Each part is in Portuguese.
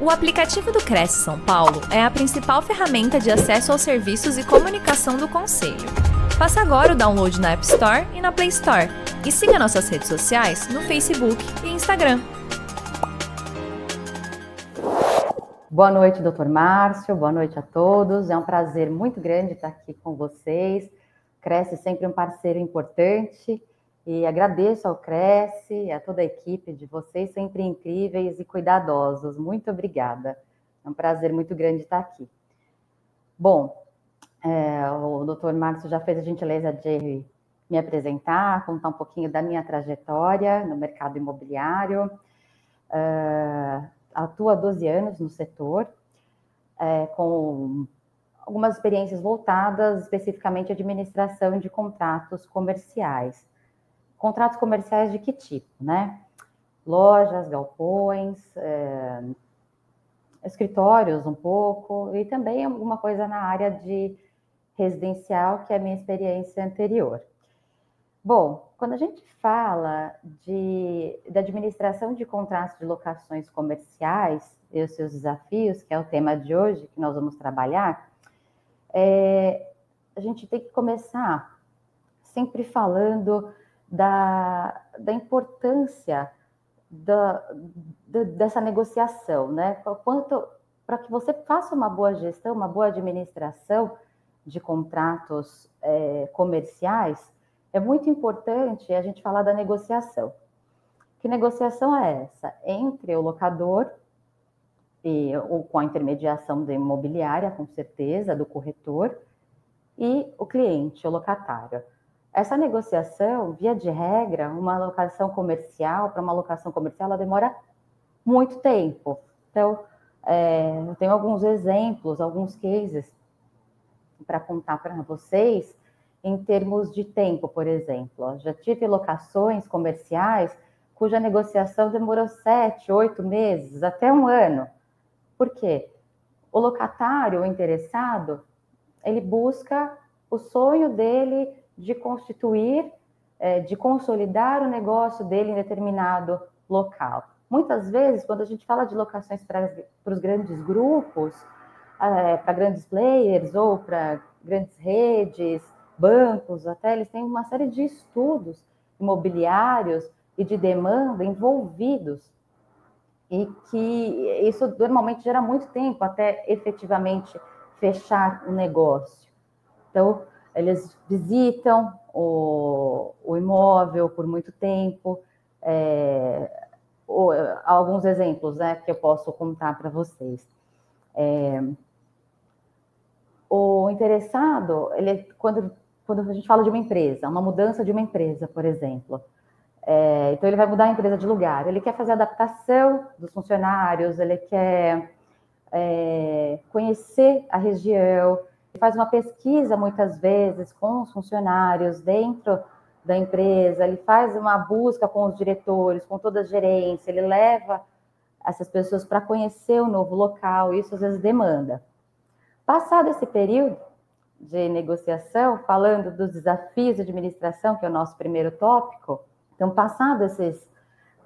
O aplicativo do Cresce São Paulo é a principal ferramenta de acesso aos serviços e comunicação do Conselho. Faça agora o download na App Store e na Play Store. E siga nossas redes sociais no Facebook e Instagram. Boa noite, doutor Márcio. Boa noite a todos. É um prazer muito grande estar aqui com vocês. Cresce sempre um parceiro importante e agradeço ao Cresce, a toda a equipe de vocês, sempre incríveis e cuidadosos. Muito obrigada. É um prazer muito grande estar aqui. Bom, é, o doutor Márcio já fez a gentileza de me apresentar, contar um pouquinho da minha trajetória no mercado imobiliário. Uh, atuo há 12 anos no setor, é, com algumas experiências voltadas especificamente à administração de contratos comerciais. Contratos comerciais de que tipo, né? Lojas, galpões, é, escritórios um pouco, e também alguma coisa na área de residencial, que é a minha experiência anterior. Bom, quando a gente fala de, de administração de contratos de locações comerciais e os seus desafios, que é o tema de hoje que nós vamos trabalhar, é, a gente tem que começar sempre falando da, da importância da, da, dessa negociação, né? Quanto para que você faça uma boa gestão, uma boa administração de contratos é, comerciais, é muito importante a gente falar da negociação. Que negociação é essa? Entre o locador e ou com a intermediação da imobiliária, com certeza, do corretor, e o cliente, o locatário. Essa negociação, via de regra, uma locação comercial, para uma locação comercial, ela demora muito tempo. Então, é, eu tenho alguns exemplos, alguns cases para contar para vocês em termos de tempo, por exemplo. Já tive locações comerciais cuja negociação demorou sete, oito meses, até um ano. Por quê? O locatário, o interessado, ele busca o sonho dele de constituir, é, de consolidar o negócio dele em determinado local. Muitas vezes, quando a gente fala de locações para, os grandes grupos, é, para grandes players ou para grandes redes, bancos, até eles têm uma série de estudos imobiliários e de demanda envolvidos e que isso normalmente gera muito tempo até efetivamente fechar o negócio. Então, eles visitam o, o imóvel por muito tempo. É, ou, alguns exemplos né, que eu posso contar para vocês. É, o interessado, ele, quando, quando a gente fala de uma empresa, uma mudança de uma empresa, por exemplo, é, então ele vai mudar a empresa de lugar, ele quer fazer adaptação dos funcionários, ele quer é, conhecer a região, faz uma pesquisa muitas vezes com os funcionários dentro da empresa, ele faz uma busca com os diretores, com toda a gerência, ele leva essas pessoas para conhecer o novo local, isso às vezes demanda. Passado esse período de negociação, falando dos desafios de administração, que é o nosso primeiro tópico, então, passado esses,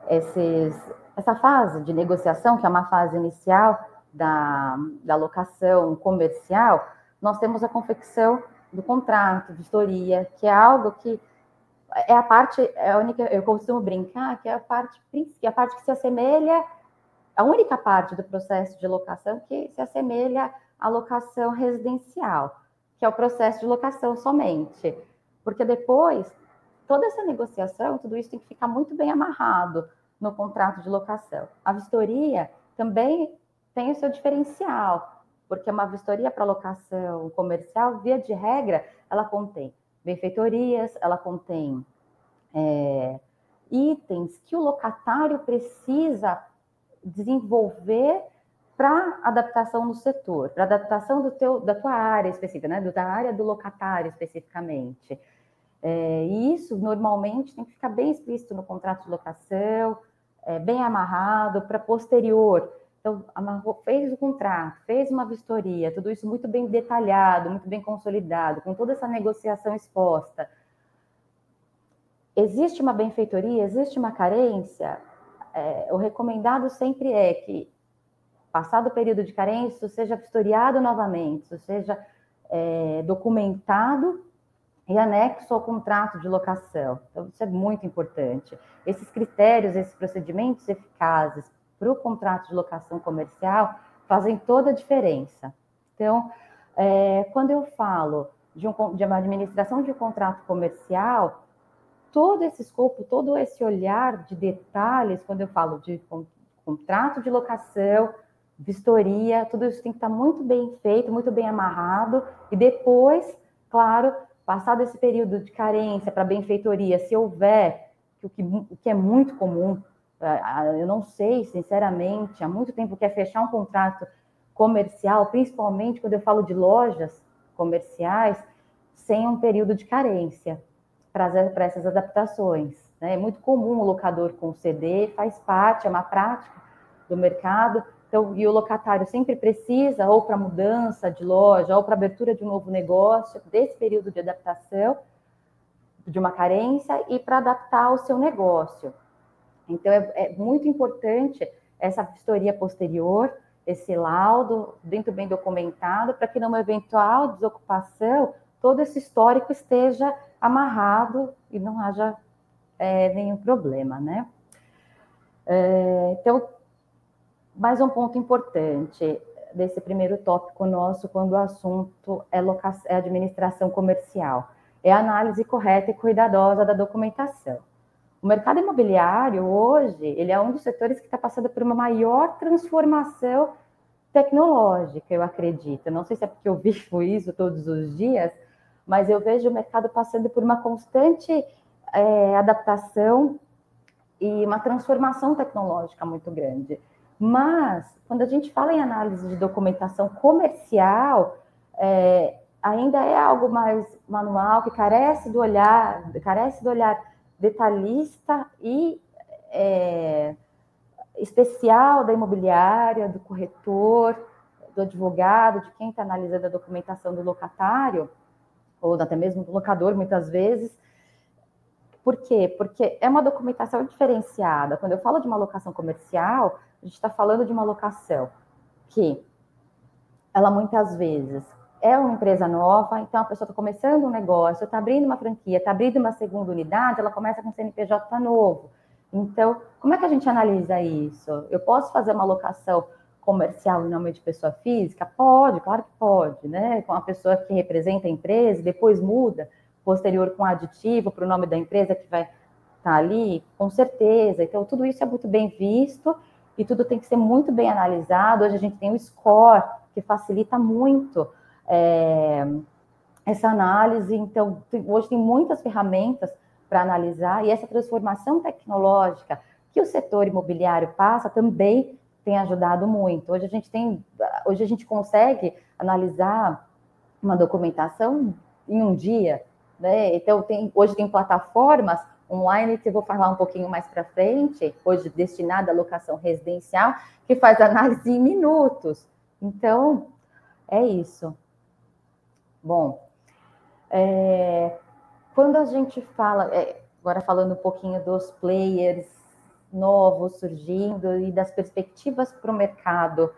esses, essa fase de negociação, que é uma fase inicial da, da locação comercial, nós temos a confecção do contrato, vistoria, que é algo que é a parte, é a única, eu costumo brincar, que é a parte, que é a parte que se assemelha, a única parte do processo de locação que se assemelha a locação residencial, que é o processo de locação somente. Porque depois, toda essa negociação, tudo isso tem que ficar muito bem amarrado no contrato de locação. A vistoria também tem o seu diferencial, porque uma vistoria para locação comercial, via de regra, ela contém benfeitorias, ela contém é, itens que o locatário precisa desenvolver para adaptação no setor, para adaptação do teu, da tua área específica, né? da área do locatário especificamente. É, e isso normalmente tem que ficar bem explícito no contrato de locação, é, bem amarrado para posterior. Então, amarrou, fez o contrato, fez uma vistoria, tudo isso muito bem detalhado, muito bem consolidado, com toda essa negociação exposta. Existe uma benfeitoria, existe uma carência? É, o recomendado sempre é que passado o período de carência, isso seja vistoriado novamente, isso seja é, documentado e anexo ao contrato de locação. Então, isso é muito importante. Esses critérios, esses procedimentos eficazes para o contrato de locação comercial fazem toda a diferença. Então, é, quando eu falo de, um, de uma administração de um contrato comercial, todo esse escopo, todo esse olhar de detalhes, quando eu falo de contrato de locação, vistoria, tudo isso tem que estar muito bem feito, muito bem amarrado, e depois, claro, passado esse período de carência para benfeitoria, se houver, o que, o que é muito comum, eu não sei, sinceramente, há muito tempo que é fechar um contrato comercial, principalmente quando eu falo de lojas comerciais, sem um período de carência para essas adaptações. Né? É muito comum o locador conceder, faz parte, é uma prática do mercado, então, e o locatário sempre precisa, ou para mudança de loja, ou para abertura de um novo negócio, desse período de adaptação, de uma carência, e para adaptar o seu negócio. Então, é, é muito importante essa vistoria posterior, esse laudo, dentro bem documentado, para que numa eventual desocupação, todo esse histórico esteja amarrado e não haja é, nenhum problema, né? É, então, mais um ponto importante desse primeiro tópico nosso, quando o assunto é, é administração comercial, é a análise correta e cuidadosa da documentação. O mercado imobiliário hoje, ele é um dos setores que está passando por uma maior transformação tecnológica, eu acredito. Não sei se é porque eu vivo isso todos os dias, mas eu vejo o mercado passando por uma constante é, adaptação e uma transformação tecnológica muito grande. Mas, quando a gente fala em análise de documentação comercial, é, ainda é algo mais manual, que carece do olhar, carece do olhar detalhista e é, especial da imobiliária, do corretor, do advogado, de quem está analisando a documentação do locatário, ou até mesmo do locador, muitas vezes. Por quê? Porque é uma documentação diferenciada. Quando eu falo de uma locação comercial, a gente está falando de uma locação que ela muitas vezes é uma empresa nova, então a pessoa está começando um negócio, está abrindo uma franquia, está abrindo uma segunda unidade, ela começa com CNPJ novo. Então, como é que a gente analisa isso? Eu posso fazer uma locação comercial em nome de pessoa física? Pode, claro que pode, né? Com a pessoa que representa a empresa, depois muda, posterior com aditivo para o nome da empresa que vai estar tá ali, com certeza. Então, tudo isso é muito bem visto e tudo tem que ser muito bem analisado. Hoje a gente tem o score, que facilita muito é, essa análise. Então, hoje tem muitas ferramentas para analisar, e essa transformação tecnológica que o setor imobiliário passa também tem ajudado muito. Hoje a gente tem, hoje a gente consegue analisar uma documentação em um dia, né? Então tem, hoje tem plataformas online, que eu vou falar um pouquinho mais para frente, hoje destinada à locação residencial, que faz análise em minutos. Então, é isso. Bom, é, quando a gente fala, é, agora falando um pouquinho dos players novos surgindo e das perspectivas para o mercado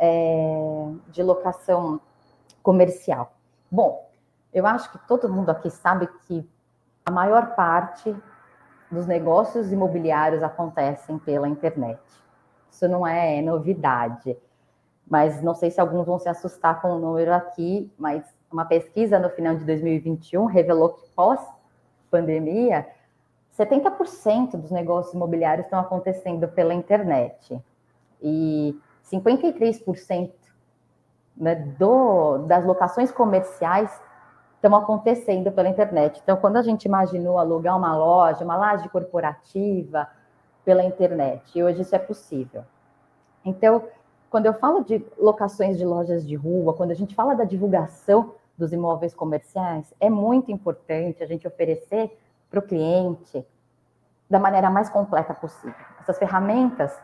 é, de locação comercial. Bom, eu acho que todo mundo aqui sabe que a maior parte dos negócios imobiliários acontecem pela internet. Isso não é novidade. Mas não sei se alguns vão se assustar com o número aqui, mas uma pesquisa no final de 2021 revelou que pós-pandemia, 70% dos negócios imobiliários estão acontecendo pela internet. E 53% né, do, das locações comerciais estão acontecendo pela internet. Então, quando a gente imaginou alugar uma loja, uma laje corporativa pela internet, hoje isso é possível. Então, quando eu falo de locações de lojas de rua, quando a gente fala da divulgação dos imóveis comerciais, é muito importante a gente oferecer para o cliente da maneira mais completa possível. Essas ferramentas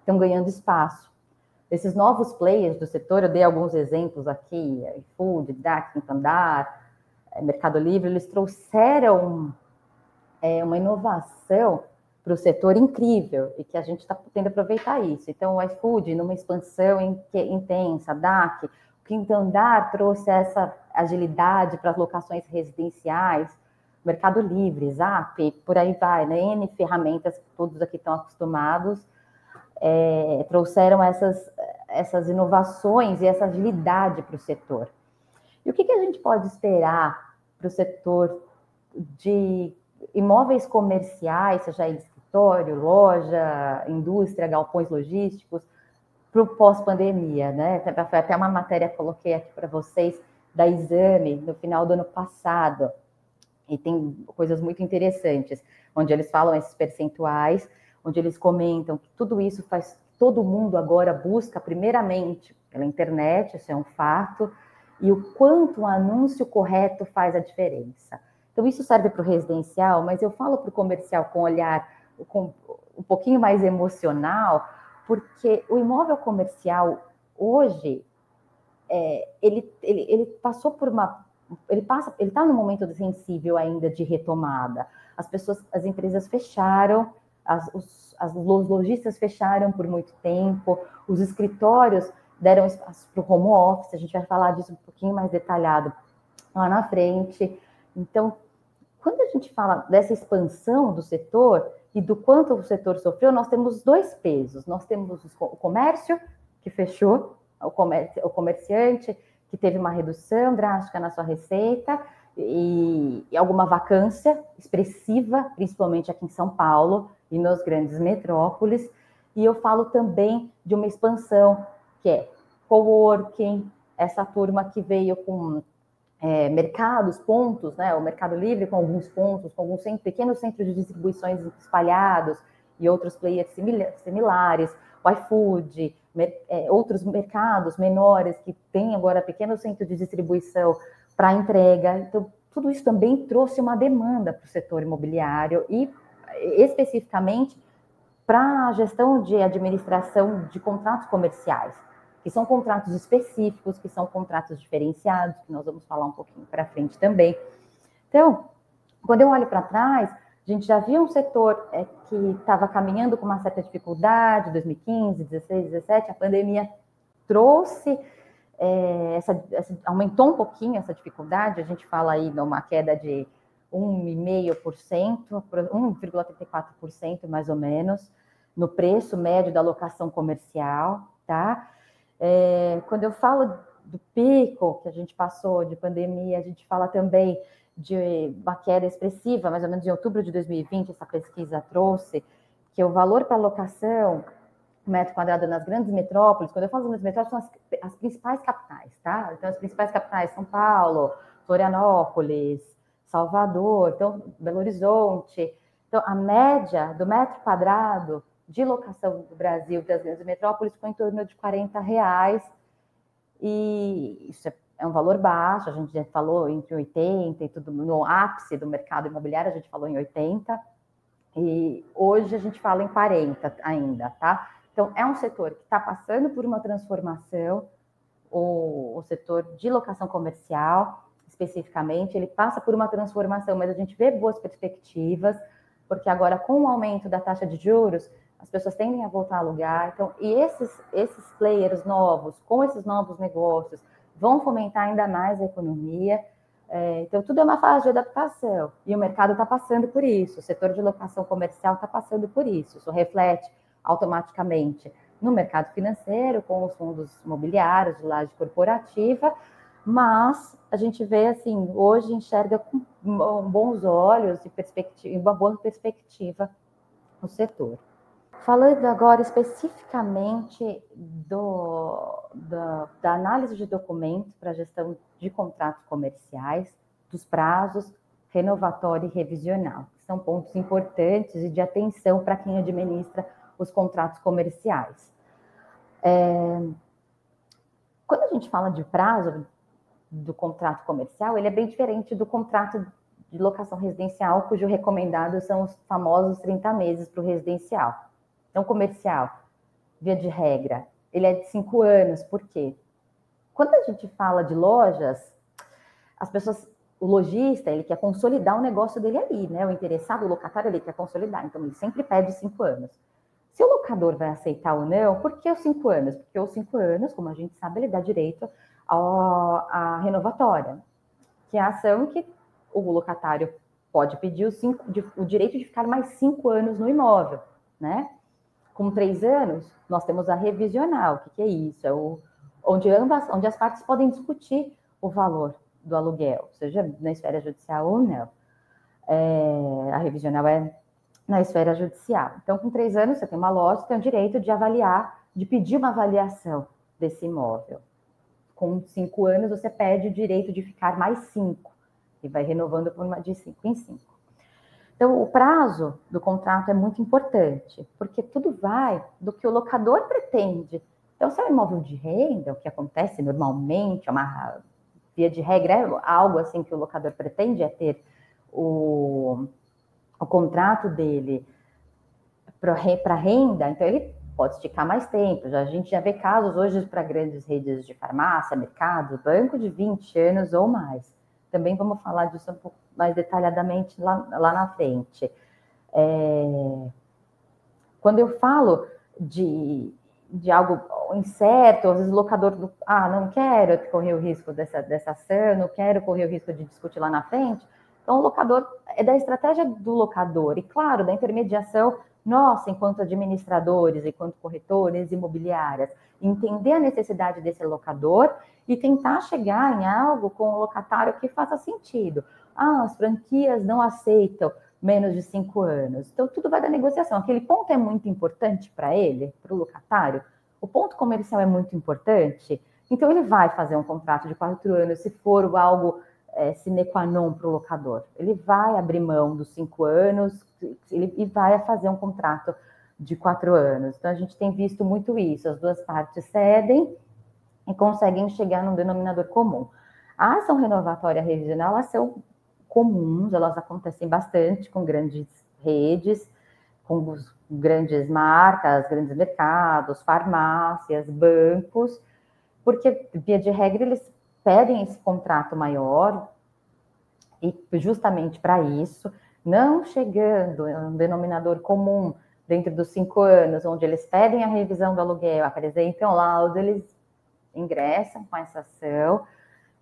estão ganhando espaço. Esses novos players do setor, eu dei alguns exemplos aqui, iFood, DAC, Andar, eh, Mercado Livre, eles trouxeram é, uma inovação para o setor incrível e que a gente está podendo aproveitar isso. Então, o iFood, numa expansão intensa, DAC, quinto andar trouxe essa agilidade para as locações residenciais, Mercado Livre, Zap, por aí vai, né? N ferramentas que todos aqui estão acostumados, é, trouxeram essas, essas inovações e essa agilidade para o setor. E o que, que a gente pode esperar para o setor de imóveis comerciais, seja ele escritório, loja, indústria, galpões logísticos, para o pós-pandemia, né? Foi até uma matéria que coloquei aqui para vocês da Exame no final do ano passado. E tem coisas muito interessantes, onde eles falam esses percentuais, onde eles comentam que tudo isso faz todo mundo agora busca primeiramente pela internet, isso é um fato, e o quanto o anúncio correto faz a diferença. Então, isso serve para o residencial, mas eu falo para o comercial com olhar com um pouquinho mais emocional, porque o imóvel comercial hoje é, ele, ele, ele passou por uma ele passa ele está num momento sensível ainda de retomada. As pessoas as empresas fecharam as, os, as, os lojistas fecharam por muito tempo os escritórios deram espaço para o home office a gente vai falar disso um pouquinho mais detalhado lá na frente. Então quando a gente fala dessa expansão do setor e do quanto o setor sofreu, nós temos dois pesos. Nós temos o comércio, que fechou, o, comerciante, que teve uma redução drástica na sua receita e, e alguma vacância expressiva, principalmente aqui em São Paulo e nas grandes metrópoles. E eu falo também de uma expansão, que é coworking, essa turma que veio com é, mercados, pontos, né, o Mercado Livre com alguns pontos, com alguns pequenos centros de distribuições espalhados e outros players similares, o iFood, mer, é, outros mercados menores que têm agora pequenos centros de distribuição para entrega. Então, tudo isso também trouxe uma demanda para o setor imobiliário e especificamente para a gestão de administração de contratos comerciais que são contratos específicos, que são contratos diferenciados, que nós vamos falar um pouquinho para frente também. Então, quando eu olho para trás, a gente já via um setor é, que estava caminhando com uma certa dificuldade, 2015, 16, 17, a pandemia trouxe, é, essa, essa, aumentou um pouquinho essa dificuldade, a gente fala aí de uma queda de 1,5%, 1,34% mais ou menos, no preço médio da locação comercial, tá? É, quando eu falo do pico que a gente passou de pandemia, a gente fala também de uma queda expressiva, mais ou menos em outubro de 2020, essa pesquisa trouxe que o valor para locação metro quadrado nas grandes metrópoles, quando eu falo grandes metrópoles, são as, as, principais capitais, tá? Então, as principais capitais, São Paulo, Florianópolis, Salvador, então, Belo Horizonte. Então, a média do metro quadrado de locação do Brasil das grandes metrópoles ficou em torno de 40 reais. E isso é, é um valor baixo, a gente já falou entre 80 e tudo, no ápice do mercado imobiliário, a gente falou em 80, e hoje a gente fala em 40 ainda, tá? Então, é um setor que está passando por uma transformação, o, o setor de locação comercial, especificamente, ele passa por uma transformação, mas a gente vê boas perspectivas, porque agora, com o aumento da taxa de juros, as pessoas tendem a voltar a alugar. Então, e esses, esses players novos, com esses novos negócios, vão fomentar ainda mais a economia. É, então, tudo é uma fase de adaptação. E o mercado está passando por isso, o setor de locação comercial está passando por isso. Isso reflete automaticamente no mercado financeiro, com os fundos imobiliários, de laje corporativa, mas a gente vê assim, hoje enxerga com bons olhos e perspectiva, uma boa perspectiva o setor. Falando agora especificamente do, da, da análise de documentos para gestão de contratos comerciais, dos prazos renovatório e revisional, que são pontos importantes e de atenção para quem administra os contratos comerciais. É, quando a gente fala de prazo do contrato comercial, ele é bem diferente do contrato de locação residencial, cujo recomendado são os famosos 30 meses para o residencial. Então, comercial, via de regra, ele é de cinco anos. Por quê? Quando a gente fala de lojas, as pessoas o lojista, ele quer consolidar o negócio dele ali, né? O interessado, o locatário, ele quer consolidar. Então, ele sempre pede cinco anos. Se o locador vai aceitar ou não, por que os cinco anos? Porque os cinco anos, como a gente sabe, ele dá direito à renovatória, que é a ação que o locatário pode pedir o, cinco, o direito de ficar mais cinco anos no imóvel, né? Com três anos, nós temos a revisional. O que, que é isso? É o, onde, ambas, onde as partes podem discutir o valor do aluguel, seja na esfera judicial ou não. É, a revisional é na esfera judicial. Então, com três anos, você tem uma loja, tem o direito de avaliar, de pedir uma avaliação desse imóvel. Com cinco anos, você pede o direito de ficar mais cinco, e vai renovando por uma de cinco em cinco. Então, o prazo do contrato é muito importante, porque tudo vai do que o locador pretende. Então, se é um imóvel de renda, o que acontece normalmente, é uma via de regra, é algo assim que o locador pretende é ter o, o contrato dele para renda, então ele pode esticar mais tempo. Já, a gente já vê casos hoje para grandes redes de farmácia, mercado, banco de 20 anos ou mais. Também vamos falar disso um pouco mais detalhadamente lá, lá na frente. É, quando eu falo de de algo incerto, às vezes o locador, do, ah, não quero correr o risco dessa, dessa ação, não quero correr o risco de discutir lá na frente. Então, o locador é da estratégia do locador e, claro, da intermediação nossa, enquanto administradores, enquanto corretores imobiliárias, entender a necessidade desse locador e tentar chegar em algo com o locatário que faça sentido. Ah, as franquias não aceitam menos de cinco anos. Então, tudo vai da negociação. Aquele ponto é muito importante para ele, para o locatário. O ponto comercial é muito importante. Então, ele vai fazer um contrato de quatro anos se for algo é, sine qua non para o locador. Ele vai abrir mão dos cinco anos ele, e vai fazer um contrato de quatro anos. Então, a gente tem visto muito isso. As duas partes cedem e conseguem chegar num denominador comum. A ação renovatória revisional, elas são comuns, elas acontecem bastante com grandes redes, com grandes marcas, grandes mercados, farmácias, bancos, porque, via de regra, eles pedem esse contrato maior, e justamente para isso, não chegando a um denominador comum dentro dos cinco anos, onde eles pedem a revisão do aluguel, apresentam laudo, eles ingressam com essa ação.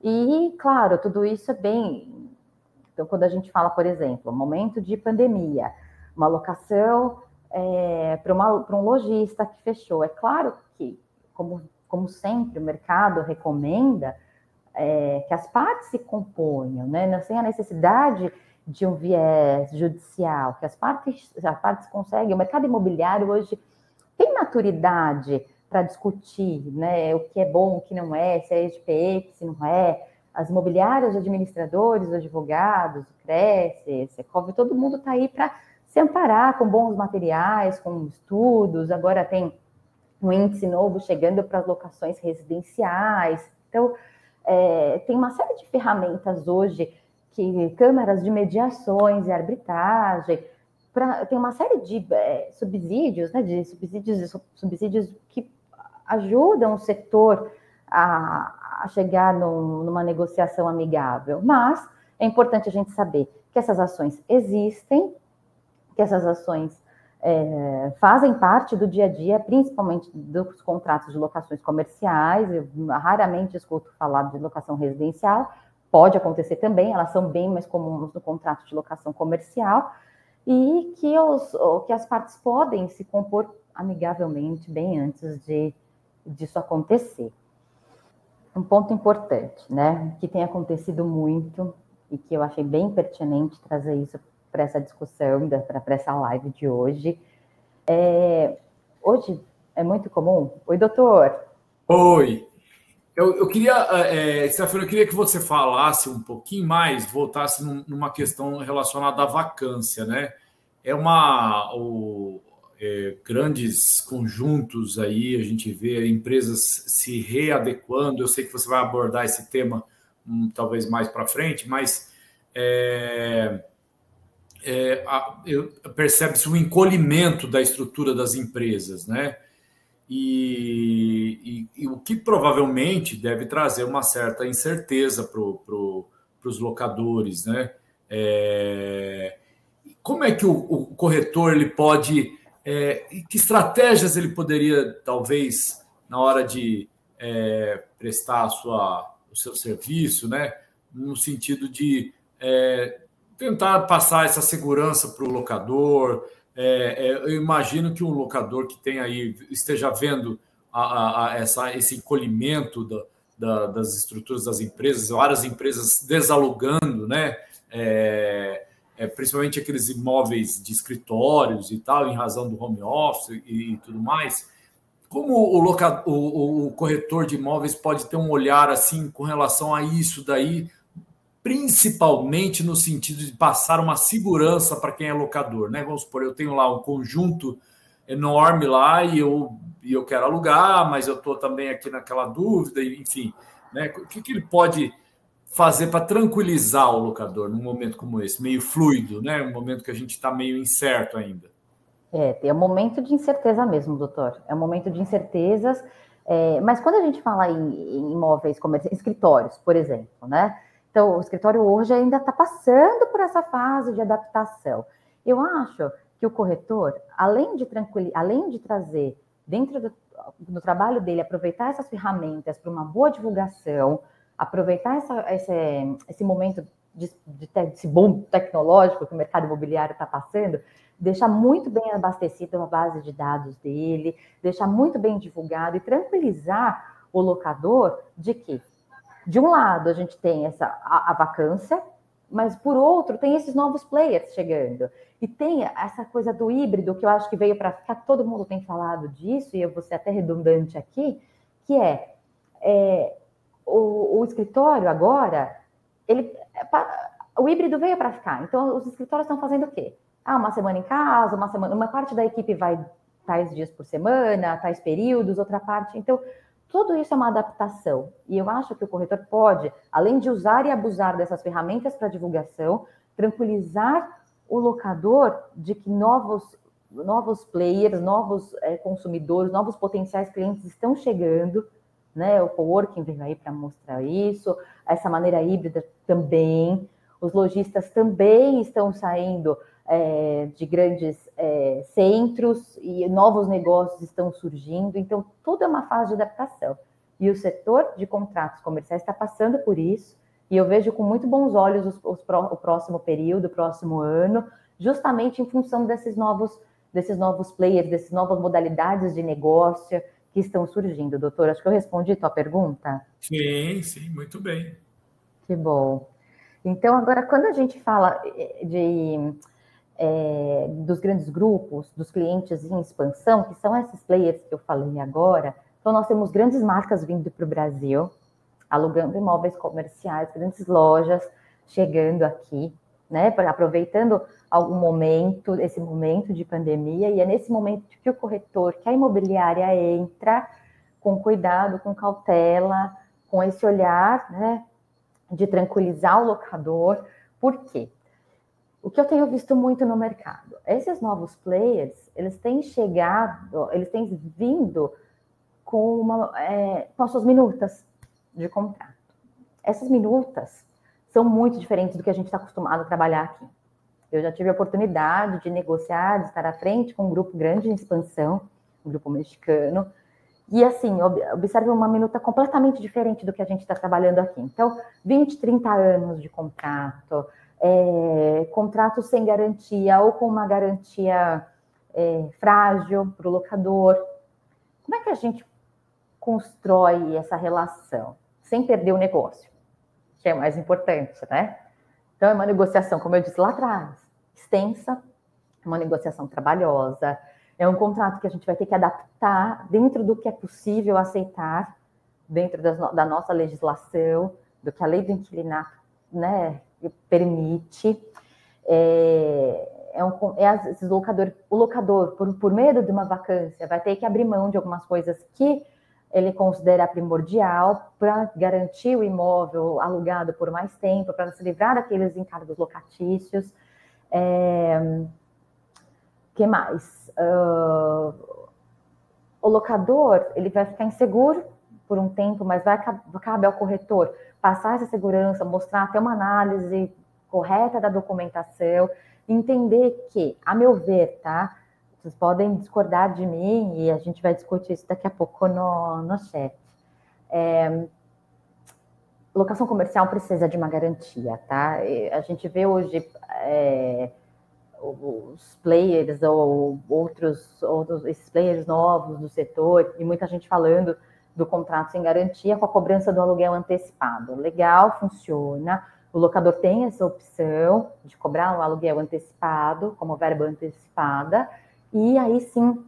E, claro, tudo isso é bem então, quando a gente fala, por exemplo, momento de pandemia, uma locação é, para um lojista que fechou, é claro que, como, como sempre, o mercado recomenda é, que as partes se componham, né? Não sem a necessidade de um viés judicial, que as partes, as partes conseguem. O mercado imobiliário hoje tem maturidade para discutir né, o que é bom, o que não é, se é SPE, se não é, as imobiliárias, os administradores, os advogados, o Cresce, Secov, todo mundo está aí para se amparar com bons materiais, com estudos. Agora tem um índice novo chegando para as locações residenciais. Então, é, tem uma série de ferramentas hoje que câmaras de mediações e arbitragem, pra, tem uma série de é, subsídios, né, de subsídios, subsídios que ajudam o setor a, a chegar num, numa negociação amigável. Mas é importante a gente saber que essas ações existem, que essas ações é, fazem parte do dia a dia, principalmente dos contratos de locações comerciais. Eu raramente escuto falar de locação residencial, pode acontecer também, elas são bem mais comuns no contrato de locação comercial, e que, os, que as partes podem se compor amigavelmente bem antes de disso acontecer um ponto importante, né, que tem acontecido muito e que eu achei bem pertinente trazer isso para essa discussão, para essa live de hoje. É, hoje é muito comum. Oi, doutor. Oi. Eu, eu queria, é, eu queria que você falasse um pouquinho mais, voltasse num, numa questão relacionada à vacância, né? É uma. O, é, grandes conjuntos aí, a gente vê empresas se readequando. Eu sei que você vai abordar esse tema um, talvez mais para frente, mas é, é, percebe-se um encolhimento da estrutura das empresas, né? E, e, e, o que provavelmente deve trazer uma certa incerteza para os locadores, né? É, como é que o, o, corretor ele pode, é, que estratégias ele poderia talvez na hora de é, prestar sua, o seu serviço, né? No sentido de é, tentar passar essa segurança para o locador. É, é, eu imagino que um locador que tem aí esteja vendo a, a, a essa, esse encolhimento da, da, das estruturas das empresas, várias empresas desalugando, né? É, é, principalmente aqueles imóveis de escritórios e tal, em razão do home office e, e tudo mais. Como o, loca, o, o, corretor de imóveis pode ter um olhar assim com relação a isso daí, principalmente no sentido de passar uma segurança para quem é locador, né? Vamos supor, eu tenho lá um conjunto enorme lá e eu, e eu quero alugar, mas eu estou também aqui naquela dúvida, enfim, né? O que, que ele pode fazer para tranquilizar o locador num momento como esse, meio fluido, né? Um momento que a gente está meio incerto ainda. É, é um momento de incerteza mesmo, doutor. É um momento de incertezas. É, mas quando a gente fala em, em imóveis comerciais, escritórios, por exemplo, né? Então, o escritório hoje ainda está passando por essa fase de adaptação. Eu acho que o corretor, além de tranquilizar, além de trazer dentro do, do, trabalho dele, aproveitar essas ferramentas para uma boa divulgação, aproveitar essa, esse, esse momento de, de, desse boom tecnológico que o mercado imobiliário está passando, deixar muito bem abastecida a base de dados dele, deixar muito bem divulgado e tranquilizar o locador de que, de um lado, a gente tem essa a, a vacância, mas por outro, tem esses novos players chegando. E tem essa coisa do híbrido que eu acho que veio para ficar, todo mundo tem falado disso, e eu vou ser até redundante aqui, que é, é o, o, escritório agora, ele, o híbrido veio para ficar. Então, os escritórios estão fazendo o quê? Ah, uma semana em casa, uma semana, uma parte da equipe vai tais dias por semana, tais períodos, outra parte. Então, tudo isso é uma adaptação. E eu acho que o corretor pode, além de usar e abusar dessas ferramentas para divulgação, tranquilizar o locador de que novos, novos players, novos é, consumidores, novos potenciais clientes estão chegando, né? O coworking veio aí para mostrar isso, essa maneira híbrida também. Os lojistas também estão saindo é, de grandes é, centros e novos negócios estão surgindo, então tudo é uma fase de adaptação. E o setor de contratos comerciais está passando por isso, e eu vejo com muito bons olhos os, os, o próximo período, o próximo ano, justamente em função desses novos, desses novos players, dessas novas modalidades de negócio que estão surgindo. Doutor, acho que eu respondi a tua pergunta. Sim, sim, muito bem. Que bom. Então, agora, quando a gente fala eh, de, é, dos grandes grupos, dos clientes em expansão, que são esses players que eu falei agora, então nós temos grandes marcas vindo para o Brasil, alugando imóveis comerciais, grandes lojas chegando aqui, né, aproveitando algum momento, esse momento de pandemia, e é nesse momento que o corretor, que a imobiliária entra com cuidado, com cautela, com esse olhar, né, de tranquilizar o locador. Por quê? O que eu tenho visto muito no mercado, esses novos players, eles têm chegado, eles têm vindo com, uma, é, com as suas minutas, de contrato. Essas minutas são muito diferentes do que a gente está acostumado a trabalhar aqui. Eu já tive a oportunidade de negociar, de estar à frente com um grupo grande em expansão, um grupo mexicano, e assim, observe uma minuta completamente diferente do que a gente está trabalhando aqui. Então, 20, 30 anos de contrato, é, contrato sem garantia ou com uma garantia é, frágil para o locador. Como é que a gente constrói essa relação? sem perder o negócio, que é mais importante, né? Então, é uma negociação, como eu disse lá atrás, extensa, uma negociação trabalhosa, é um contrato que a gente vai ter que adaptar dentro do que é possível aceitar, dentro das, da nossa legislação, do que a lei do inquilinato né, permite. É, é um, é, esse locador, o locador, por, por medo de uma vacância, vai ter que abrir mão de algumas coisas que ele considera primordial para garantir o imóvel alugado por mais tempo, para se livrar daqueles encargos locatícios. É, que mais? Uh, o locador ele vai ficar inseguro por um tempo, mas vai cabe ao corretor passar essa segurança, mostrar até uma análise correta da documentação, entender que, a meu ver, tá? Vocês podem discordar de mim e a gente vai discutir isso daqui a pouco no, no chat. É, locação comercial precisa de uma garantia, tá? A gente vê hoje é, os players ou outros, outros esses players novos do setor e muita gente falando do contrato sem garantia com a cobrança do aluguel antecipado. Legal, funciona. O locador tem essa opção de cobrar um aluguel antecipado, como verba antecipada, e aí sim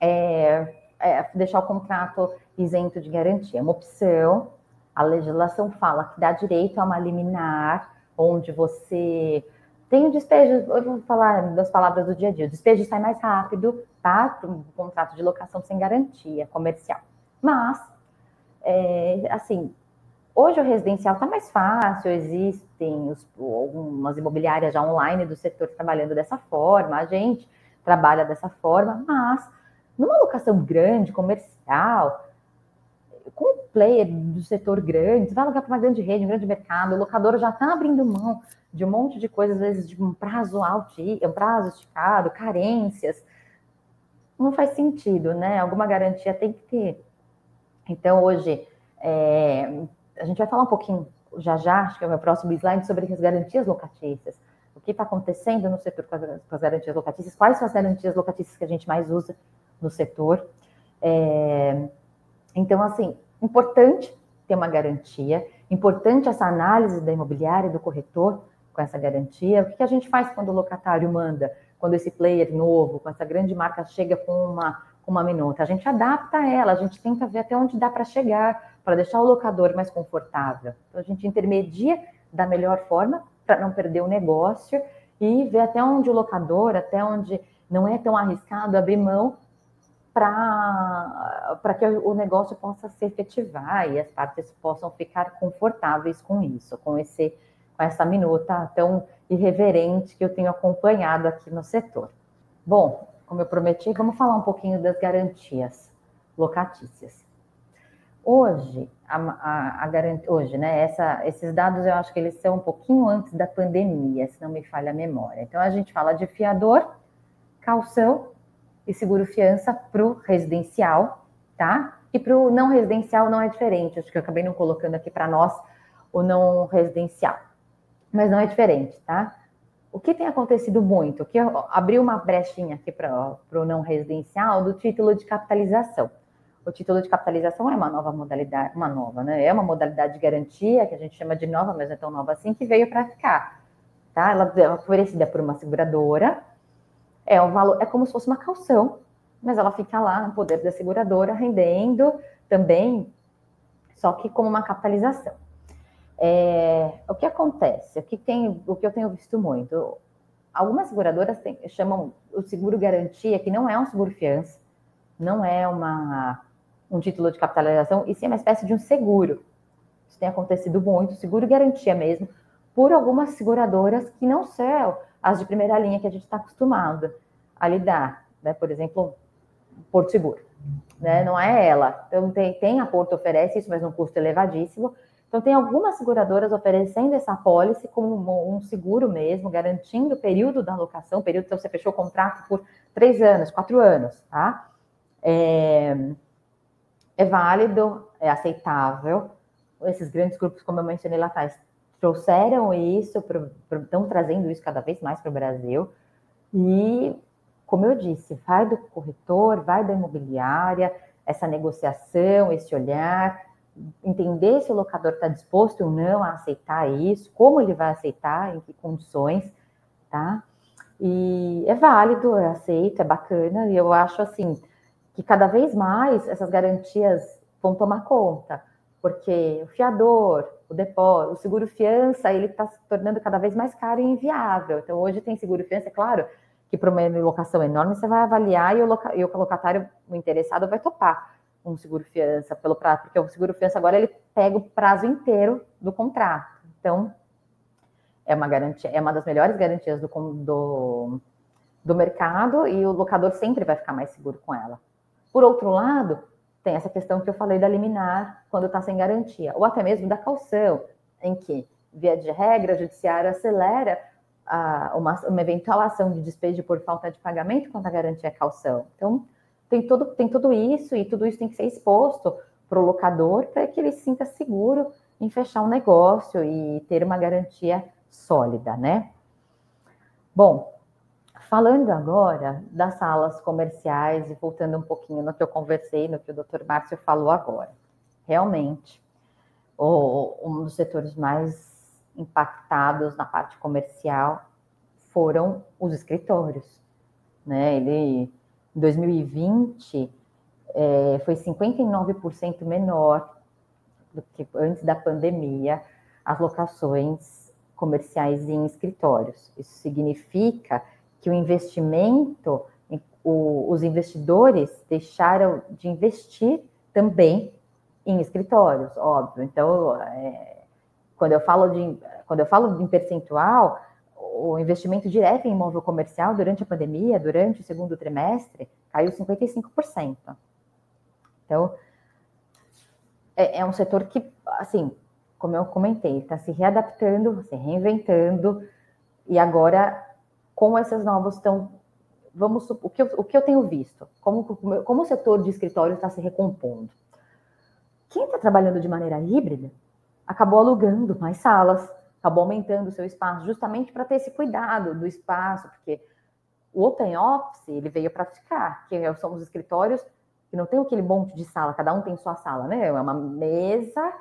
é, é, deixar o contrato isento de garantia. É uma opção. A legislação fala que dá direito a uma liminar, onde você tem o despejo, eu vou falar das palavras do dia a dia, o despejo sai mais rápido, tá? Um contrato de locação sem garantia comercial. Mas, é, assim, hoje o residencial está mais fácil, existem os, algumas imobiliárias já online do setor trabalhando dessa forma, a gente trabalha dessa forma, mas numa locação grande, comercial, com um player do setor grande, você vai alugar para uma grande rede, um grande mercado, o locador já está abrindo mão de um monte de coisas, às vezes de um prazo alto, um prazo esticado, carências. Não faz sentido, né? Alguma garantia tem que ter. Então, hoje, é, a gente vai falar um pouquinho já já, acho que é o meu próximo slide, sobre as garantias locatícias. O que está acontecendo no setor com as, com as, garantias locatícias, quais são as garantias locatícias que a gente mais usa no setor. É, então, assim, importante ter uma garantia, importante essa análise da imobiliária, do corretor, com essa garantia. O que a gente faz quando o locatário manda, quando esse player novo, com essa grande marca, chega com uma uma minuta. A gente adapta ela, a gente tenta ver até onde dá para chegar, para deixar o locador mais confortável. Então, a gente intermedia da melhor forma para não perder o negócio e ver até onde o locador, até onde não é tão arriscado abrir mão para que o negócio possa se efetivar e as partes possam ficar confortáveis com isso, com, esse, com essa minuta tão irreverente que eu tenho acompanhado aqui no setor. Bom, como eu prometi, vamos falar um pouquinho das garantias locatícias. Hoje, a, a, a hoje, né, essa, esses dados eu acho que eles são um pouquinho antes da pandemia, se não me falha a memória. Então, a gente fala de fiador, calção e seguro-fiança para o residencial, tá? E para o não residencial não é diferente, acho que eu acabei não colocando aqui para nós o não residencial, mas não é diferente, tá? O que tem acontecido muito, que abriu uma brechinha aqui para o não residencial do título de capitalização. O título de capitalização é uma nova modalidade, uma nova, né? É uma modalidade de garantia que a gente chama de nova, mas não é tão nova assim, que veio para ficar. Tá? Ela é oferecida por uma seguradora, é um valor, é como se fosse uma calção, mas ela fica lá no poder da seguradora, rendendo também, só que como uma capitalização. É, o que acontece? O que, tem, o que eu tenho visto muito? Algumas seguradoras tem, chamam o seguro garantia, que não é um seguro fiança, não é uma, um título de capitalização, e sim uma espécie de um seguro. Isso tem acontecido muito, seguro garantia mesmo, por algumas seguradoras que não são as de primeira linha que a gente está acostumado a lidar. Né? Por exemplo, Porto Seguro. Né? Não é ela. Então, tem, tem a Porto oferece isso, mas num custo elevadíssimo, então, tem algumas seguradoras oferecendo essa pólice como um seguro mesmo, garantindo o período da alocação, período que você fechou o contrato por três anos, quatro anos, tá? É, é válido, é aceitável. Esses grandes grupos, como eu mencionei lá atrás, trouxeram isso, estão trazendo isso cada vez mais para o Brasil. E, como eu disse, vai do corretor, vai da imobiliária, essa negociação, esse olhar, entender se o locador está disposto ou não a aceitar isso, como ele vai aceitar, em que condições, tá? E é válido, é aceito, é bacana, e eu acho assim que cada vez mais essas garantias vão tomar conta, porque o fiador, o depósito, o seguro fiança, ele está se tornando cada vez mais caro e inviável. Então, hoje tem seguro fiança, é claro que para uma locação enorme você vai avaliar e o, loca, e o locatário, o interessado, vai topar um seguro fiança pelo prazo, porque o seguro fiança agora ele pega o prazo inteiro do contrato. Então, é uma garantia, é uma das melhores garantias do, do, do mercado e o locador sempre vai ficar mais seguro com ela. Por outro lado, tem essa questão que eu falei da liminar quando está sem garantia, ou até mesmo da calção, em que, via de regra, o judiciário acelera uma, uma eventual ação de despejo por falta de pagamento quando a garantia é calção. Então, tem, todo, tem tudo isso e tudo isso tem que ser exposto para o locador para que ele se sinta seguro em fechar um negócio e ter uma garantia sólida, né? Bom, falando agora das salas comerciais e voltando um pouquinho no que eu conversei, no que o Dr. Márcio falou agora. Realmente, o, um dos setores mais impactados na parte comercial foram os escritórios. Né? Ele, em 2020, é, foi 59% menor do que antes da pandemia as locações comerciais em escritórios. Isso significa que o investimento, o, os investidores deixaram de investir também em escritórios, óbvio. Então, é, quando eu falo de quando eu falo em percentual, o investimento direto em imóvel comercial durante a pandemia, durante o segundo trimestre, caiu 55%. Então, é, é um setor que, assim, como eu comentei, está se readaptando, se reinventando, e agora, com esses novos estão. Vamos, o que, eu, o que eu tenho visto, como, como o setor de escritório está se recompondo. Quem está trabalhando de maneira híbrida acabou alugando mais salas, acabou aumentando o seu espaço, justamente para ter esse cuidado do espaço, porque o open office ele veio para ficar, que são os escritórios que não tem aquele monte de sala, cada um tem sua sala, né? É uma mesa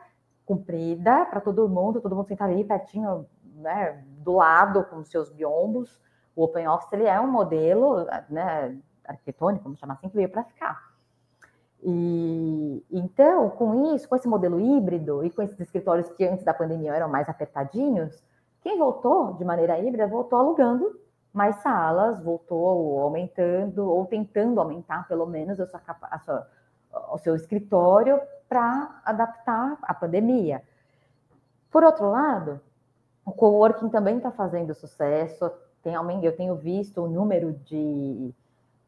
comprida para todo mundo, todo mundo sentar ali pertinho, né, do lado com os seus biombos. O open office ele é um modelo, né, arquitetônico, vamos chamar assim, que veio para ficar. E então, com isso, com esse modelo híbrido e com esses escritórios que antes da pandemia eram mais apertadinhos, quem voltou de maneira híbrida voltou alugando mais salas, voltou aumentando ou tentando aumentar pelo menos a sua, a sua, o seu escritório para adaptar à pandemia. Por outro lado, o coworking também está fazendo sucesso. Tem, eu tenho visto o número de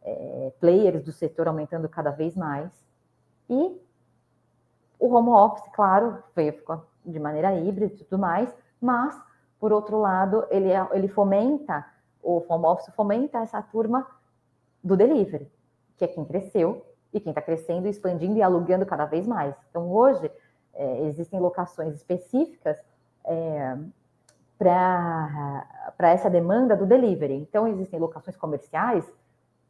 é, players do setor aumentando cada vez mais. E o home office, claro, veio de maneira híbrida e tudo mais, mas, por outro lado, ele, é, ele fomenta, o home office fomenta essa turma do delivery, que é quem cresceu e quem está crescendo, expandindo e alugando cada vez mais. Então, hoje, é, existem locações específicas é, para essa demanda do delivery. Então, existem locações comerciais,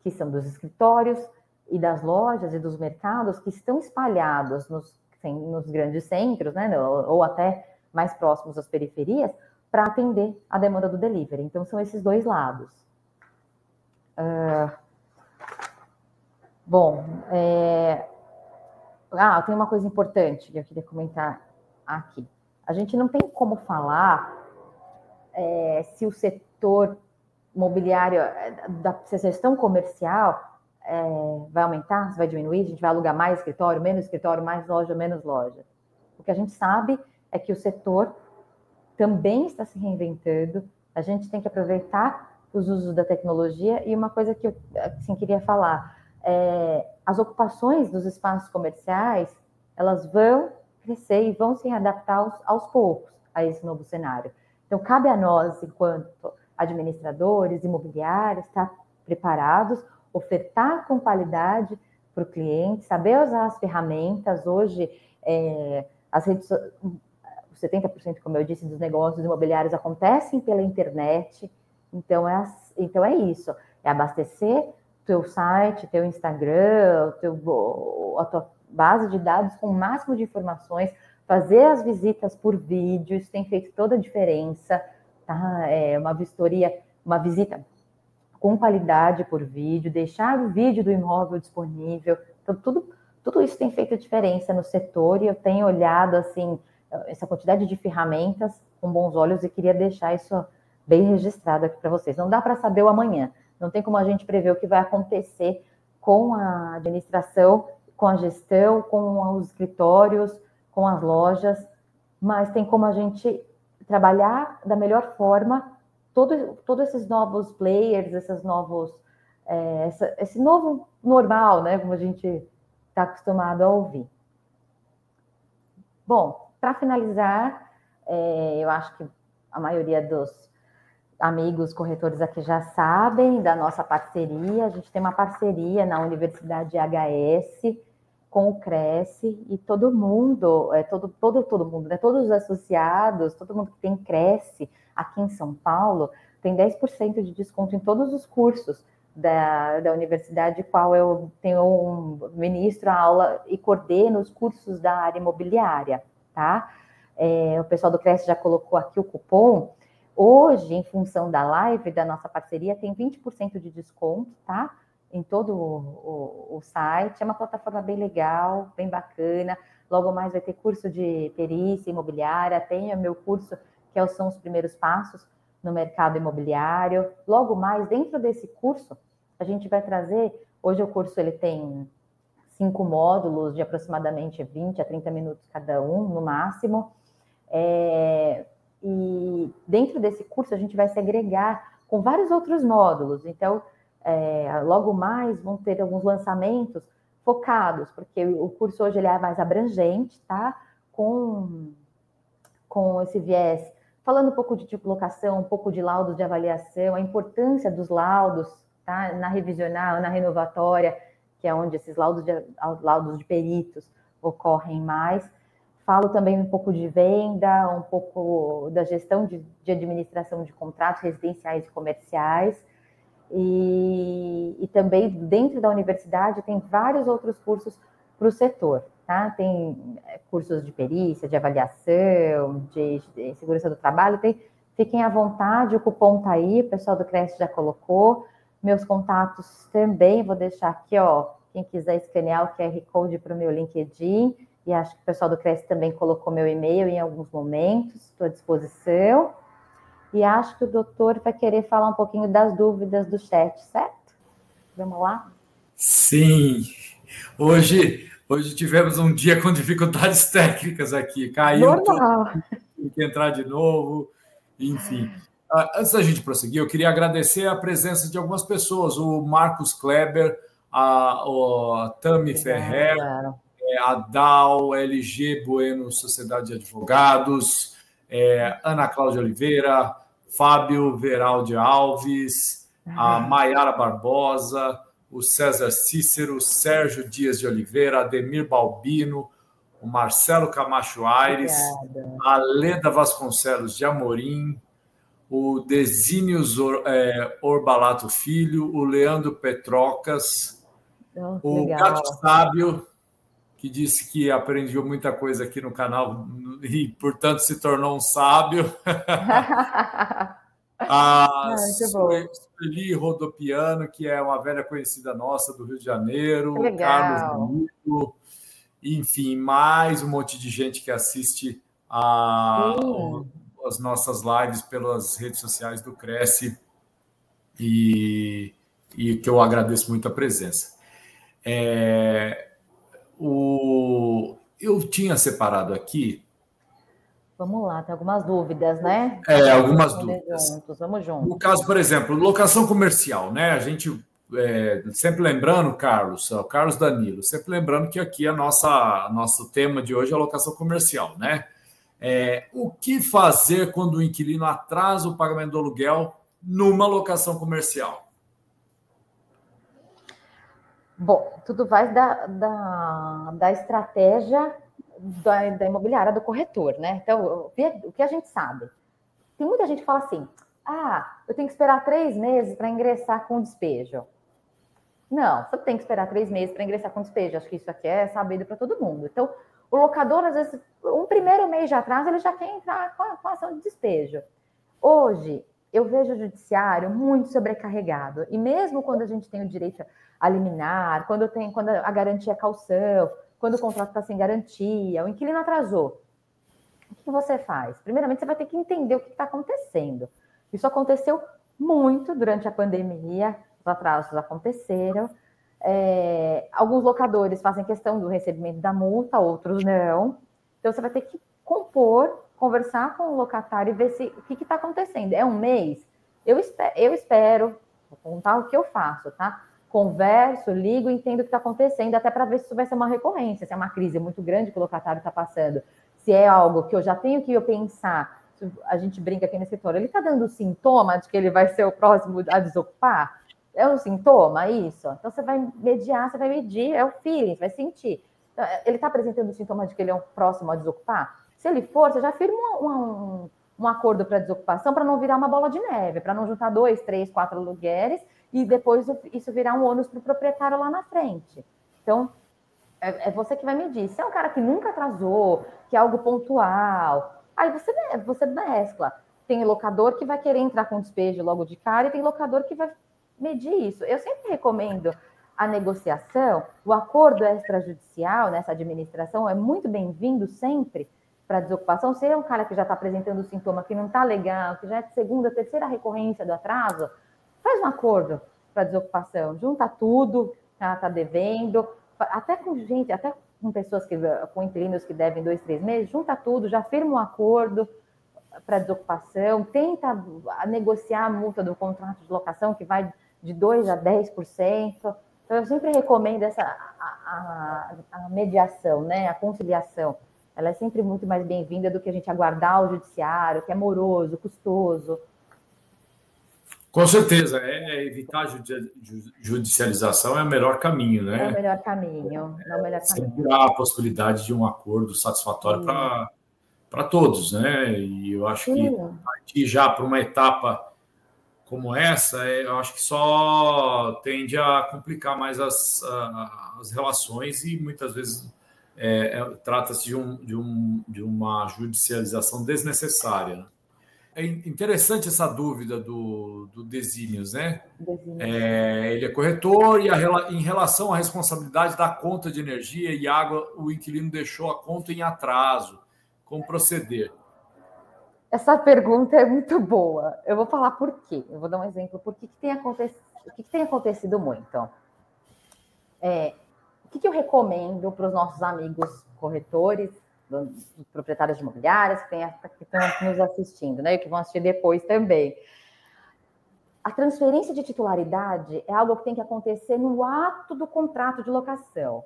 que são dos escritórios, e das lojas e dos mercados que estão espalhados nos, nos grandes centros, né, ou até mais próximos às periferias, para atender a demanda do delivery. Então, são esses dois lados. Uh, bom, é... ah, tem uma coisa importante que eu queria comentar aqui. A gente não tem como falar é, se o setor mobiliário, é, da se a gestão comercial é, vai aumentar, se vai diminuir, a gente vai alugar mais escritório, menos escritório, mais loja, menos loja. O que a gente sabe é que o setor também está se reinventando, a gente tem que aproveitar os usos da tecnologia e uma coisa que eu assim, queria falar, é, as ocupações dos espaços comerciais, elas vão crescer e vão se adaptar aos, aos poucos a esse novo cenário. Então, cabe a nós, enquanto administradores, imobiliários, estar preparados ofertar com qualidade para o cliente, saber usar as ferramentas. Hoje, é, as redes, 70%, como eu disse, dos negócios imobiliários acontecem pela internet. Então é, então é isso, é abastecer teu site, teu Instagram, teu, a tua base de dados com o máximo de informações, fazer as visitas por vídeo, isso tem feito toda a diferença, tá? É uma vistoria, uma visita com qualidade por vídeo, deixar o vídeo do imóvel disponível. Então, tudo, tudo isso tem feito diferença no setor e eu tenho olhado assim essa quantidade de ferramentas com bons olhos e queria deixar isso bem registrado aqui para vocês. Não dá para saber o amanhã, não tem como a gente prever o que vai acontecer com a administração, com a gestão, com os escritórios, com as lojas, mas tem como a gente trabalhar da melhor forma todo, todos esses novos players, esses novos, é, essa, esse novo normal, né? Como a gente está acostumado a ouvir. Bom, para finalizar, é, eu acho que a maioria dos amigos corretores aqui já sabem da nossa parceria. A gente tem uma parceria na Universidade HS com o Cresce e todo mundo, é, todo, todo, todo mundo, né? Todos os associados, todo mundo que tem Cresce aqui em São Paulo tem 10% de desconto em todos os cursos da, da universidade, qual eu tenho um ministro a aula e coordeno os cursos da área imobiliária, tá? É, o pessoal do Cresce já colocou aqui o cupom. Hoje, em função da live da nossa parceria, tem 20% de desconto, tá? Em todo o, o, o, site. É uma plataforma bem legal, bem bacana. Logo mais vai ter curso de perícia imobiliária, tem o meu curso, que é são os primeiros passos no mercado imobiliário. Logo mais, dentro desse curso, a gente vai trazer. Hoje o curso ele tem cinco módulos de aproximadamente 20 a 30 minutos cada um, no máximo. É, e dentro desse curso a gente vai se agregar com vários outros módulos. Então, é, logo mais vão ter alguns lançamentos focados, porque o curso hoje ele é mais abrangente, tá? Com, com esse viés, falando um pouco de tipo locação, um pouco de laudos de avaliação, a importância dos laudos, tá? Na revisional, na renovatória, que é onde esses laudos de, laudos de peritos ocorrem mais. Falo também um pouco de venda, um pouco da gestão de, de administração de contratos residenciais e comerciais. E, e, também dentro da universidade tem vários outros cursos para o setor, tá? Tem é, cursos de perícia, de avaliação, de, de, segurança do trabalho. Tem, fiquem à vontade, o cupom está aí, o pessoal do Cresce já colocou. Meus contatos também vou deixar aqui, ó. Quem quiser escanear o QR Code para o meu LinkedIn e acho que o pessoal do Cresce também colocou meu e-mail em alguns momentos, estou à disposição. E acho que o doutor vai querer falar um pouquinho das dúvidas do chat, certo? Vamos lá? Sim. Hoje, hoje tivemos um dia com dificuldades técnicas aqui. Caiu. Tem que entrar de novo, enfim. Ah, antes da gente prosseguir, eu queria agradecer a presença de algumas pessoas, o Marcos Kleber, a, a Tami Ferrer, é, a DAO, LG Bueno Sociedade de Advogados, é, Ana Cláudia Oliveira, Fábio Veraldi Alves, a Maiara Barbosa, o César Cícero, Sérgio Dias de Oliveira, Ademir Balbino, o Marcelo Camacho Aires, Obrigada. a Leda Vasconcelos de Amorim, o Desínios é, Orbalato Filho, o Leandro Petrocas, oh, o legal. Gato Sábio, que disse que aprendeu muita coisa aqui no canal e, portanto, se tornou um sábio. a Sueli Rodopiano, que é uma velha conhecida nossa do Rio de Janeiro, Carlos Amigo, enfim, mais um monte de gente que assiste a, as nossas lives pelas redes sociais do Cresce e, e que eu agradeço muito a presença. É, o, eu tinha separado aqui. Vamos lá, tem algumas dúvidas, né? É, algumas dúvidas. Juntos, vamos juntos. No caso, por exemplo, locação comercial, né? A gente é, sempre lembrando, Carlos, o Carlos Danilo, sempre lembrando que aqui a nossa nosso tema de hoje é locação comercial, né? É, o que fazer quando o inquilino atrasa o pagamento do aluguel numa locação comercial? Bom, tudo vai da, da, da estratégia da, da, imobiliária, do corretor, né? Então, o que a gente sabe? Tem muita gente que fala assim: ah, eu tenho que esperar três meses para ingressar com despejo. Não, você tem que esperar três meses para ingressar com despejo. Acho que isso aqui é sabido para todo mundo. Então, o locador, às vezes, um primeiro mês de atraso, ele já quer entrar com a, com a ação de despejo. Hoje, eu vejo o judiciário muito sobrecarregado. E mesmo quando a gente tem o direito a liminar, quando, tem, quando a garantia é calção, quando o contrato está sem garantia, o inquilino atrasou. O que você faz? Primeiramente, você vai ter que entender o que está acontecendo. Isso aconteceu muito durante a pandemia, os atrasos aconteceram. É, alguns locadores fazem questão do recebimento da multa, outros não. Então, você vai ter que compor conversar com o locatário e ver se o que está acontecendo. É um mês? Eu espero, eu espero, vou contar o que eu faço, tá? converso, ligo, entendo o que está acontecendo, até para ver se isso vai ser uma recorrência, se é uma crise muito grande que o locatário está passando, se é algo que eu já tenho que eu pensar, a gente brinca aqui no escritório, ele está dando sintoma de que ele vai ser o próximo a desocupar? É um sintoma isso? Então você vai mediar, você vai medir, é o feeling, você vai sentir. Então, ele está apresentando sintoma de que ele é o próximo a desocupar? Se ele for, você já firma um, um, um acordo para desocupação para não virar uma bola de neve, para não juntar dois, três, quatro aluguéis e depois isso virar um ônus para o proprietário lá na frente. Então, é, é, você que vai medir. Se é um cara que nunca atrasou, que é algo pontual, aí você, você mescla. Tem locador que vai querer entrar com despejo logo de cara e tem locador que vai medir isso. Eu sempre recomendo a negociação, o acordo extrajudicial nessa administração é muito bem-vindo sempre para desocupação. Se é um cara que já está apresentando sintoma que não está legal, que já é segunda, terceira recorrência do atraso, faz um acordo para desocupação, junta tudo, tá, tá devendo, até com gente, até com pessoas que, com inquilinos que devem dois, três meses, junta tudo, já firma um acordo para desocupação, tenta negociar a multa do contrato de locação, que vai de 2% a 10%. Então, eu sempre recomendo essa a, a, a mediação, né, a conciliação. Ela é sempre muito mais bem-vinda do que a gente aguardar o judiciário, que é moroso, custoso. Com certeza, é, é evitar a judicialização é o melhor caminho, né? É o melhor caminho. É o melhor caminho. há a possibilidade de um acordo satisfatório para todos, né? E eu acho Sim. que partir já para uma etapa como essa, é, eu acho que só tende a complicar mais as, as relações e muitas vezes é, é, trata-se de, um, de, um, de uma judicialização desnecessária. Né? é interessante essa dúvida do, do Desínios, né? É, ele é corretor e a, em relação à responsabilidade da conta de energia e água, o inquilino deixou a conta em atraso. Como proceder? Essa pergunta é muito boa. Eu vou falar por quê. Eu vou dar um exemplo. Por que, que tem, acontecido, o que, que tem acontecido muito? É, que, que eu recomendo para os nossos amigos corretores proprietários de imobiliárias que, tem, que estão nos assistindo, né? E que vão assistir depois também. A transferência de titularidade é algo que tem que acontecer no ato do contrato de locação.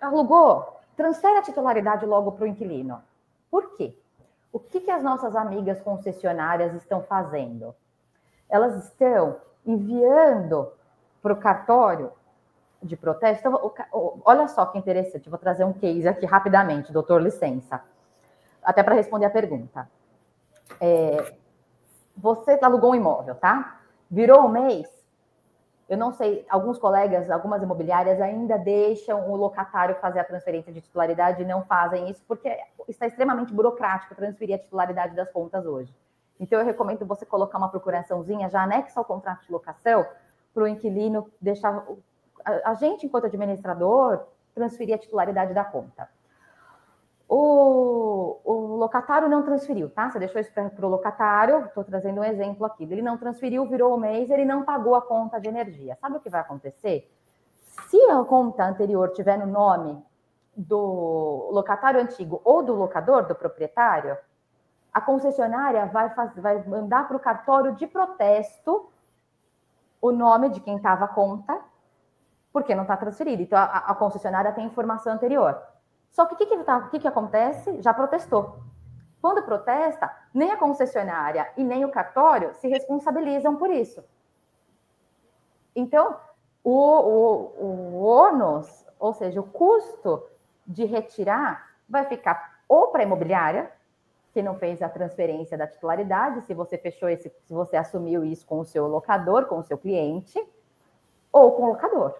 Alugou, transfere a titularidade logo para o inquilino. Por quê? O que, que as nossas amigas concessionárias estão fazendo? Elas estão enviando para o cartório de protesto. Então, olha só que interessante, vou trazer um case aqui rapidamente, doutor, licença, até para responder a pergunta. É, você alugou um imóvel, tá? Virou um mês, eu não sei, alguns colegas, algumas imobiliárias ainda deixam o locatário fazer a transferência de titularidade e não fazem isso porque está extremamente burocrático transferir a titularidade das contas hoje. Então, eu recomendo você colocar uma procuraçãozinha já anexa ao contrato de locação para o inquilino deixar a, gente, enquanto administrador, transferir a titularidade da conta. O, o locatário não transferiu, tá? Você deixou isso para o locatário, estou trazendo um exemplo aqui. Ele não transferiu, virou o mês, ele não pagou a conta de energia. Sabe o que vai acontecer? Se a conta anterior tiver no nome do locatário antigo ou do locador, do proprietário, a concessionária vai, fazer, vai mandar para o cartório de protesto o nome de quem estava a conta porque não está transferido. Então, a, a, concessionária tem informação anterior. Só que o que, que, tá, que, que acontece? Já protestou. Quando protesta, nem a concessionária e nem o cartório se responsabilizam por isso. Então, o, o, o ônus, ou seja, o custo de retirar, vai ficar ou para a imobiliária, que não fez a transferência da titularidade, se você fechou esse, se você assumiu isso com o seu locador, com o seu cliente, ou com o locador.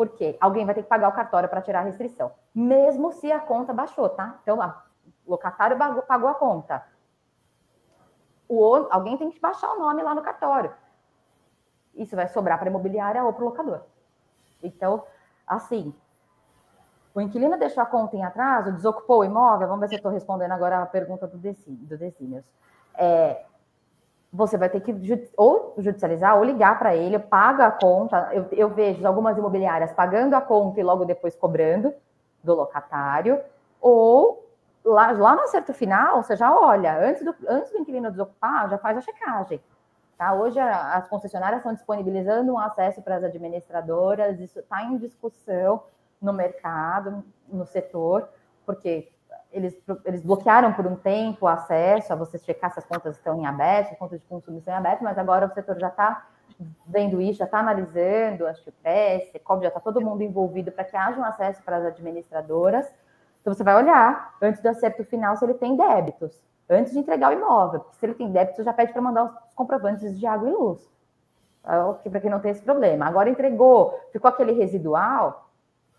Porque alguém vai ter que pagar o cartório para tirar a restrição, mesmo se a conta baixou, tá? Então, o locatário pagou a conta. O, alguém tem que baixar o nome lá no cartório. Isso vai sobrar para a imobiliária ou para o locador. Então, assim, o inquilino deixou a conta em atraso, desocupou o imóvel. Vamos ver se eu estou respondendo agora a pergunta do Decínios. É, você vai ter que ou judicializar ou ligar para ele, paga a conta. Eu, eu, vejo algumas imobiliárias pagando a conta e logo depois cobrando do locatário, ou lá, lá no acerto final, você já olha, antes do, antes do inquilino desocupar, já faz a checagem. Tá? Hoje as concessionárias estão disponibilizando um acesso para as administradoras, isso está em discussão no mercado, no setor, porque eles, eles bloquearam por um tempo o acesso a você checar se as contas estão em aberto, as contas de consumo estão em aberto, mas agora o setor já está vendo isso, já está analisando, acho que o PRES, já está todo mundo envolvido para que haja um acesso para as administradoras. Então você vai olhar, antes do acerto final, se ele tem débitos, antes de entregar o imóvel, se ele tem débitos, já pede para mandar os comprovantes de água e luz. Para que não tem esse problema. Agora entregou, ficou aquele residual,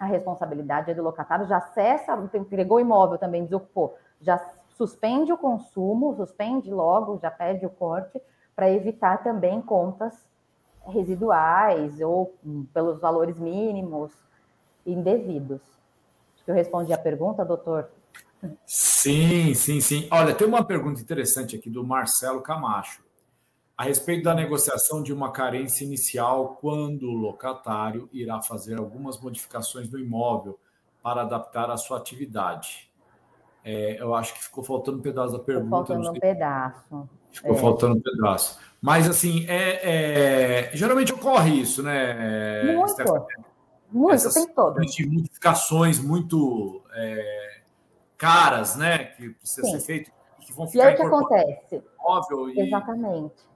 a responsabilidade é do locatário, já acessa, entregou o imóvel também, desocupou, já suspende o consumo, suspende logo, já pede o corte, para evitar também contas residuais ou hum, pelos valores mínimos indevidos. Acho que eu respondi a pergunta, doutor. Sim, sim, sim. Olha, tem uma pergunta interessante aqui do Marcelo Camacho a respeito da negociação de uma carência inicial quando o locatário irá fazer algumas modificações no imóvel para adaptar a sua atividade. É, eu acho que ficou faltando um pedaço da pergunta. Ficou faltando um pedaço. Ficou é. faltando um pedaço. Mas, assim, é, é geralmente ocorre isso, né? Muito. Muito, Essas tem todo. modificações muito é, caras, né? Que precisa Sim. ser feito que vão ficar e aí o que acontece? Móvel e... Exatamente.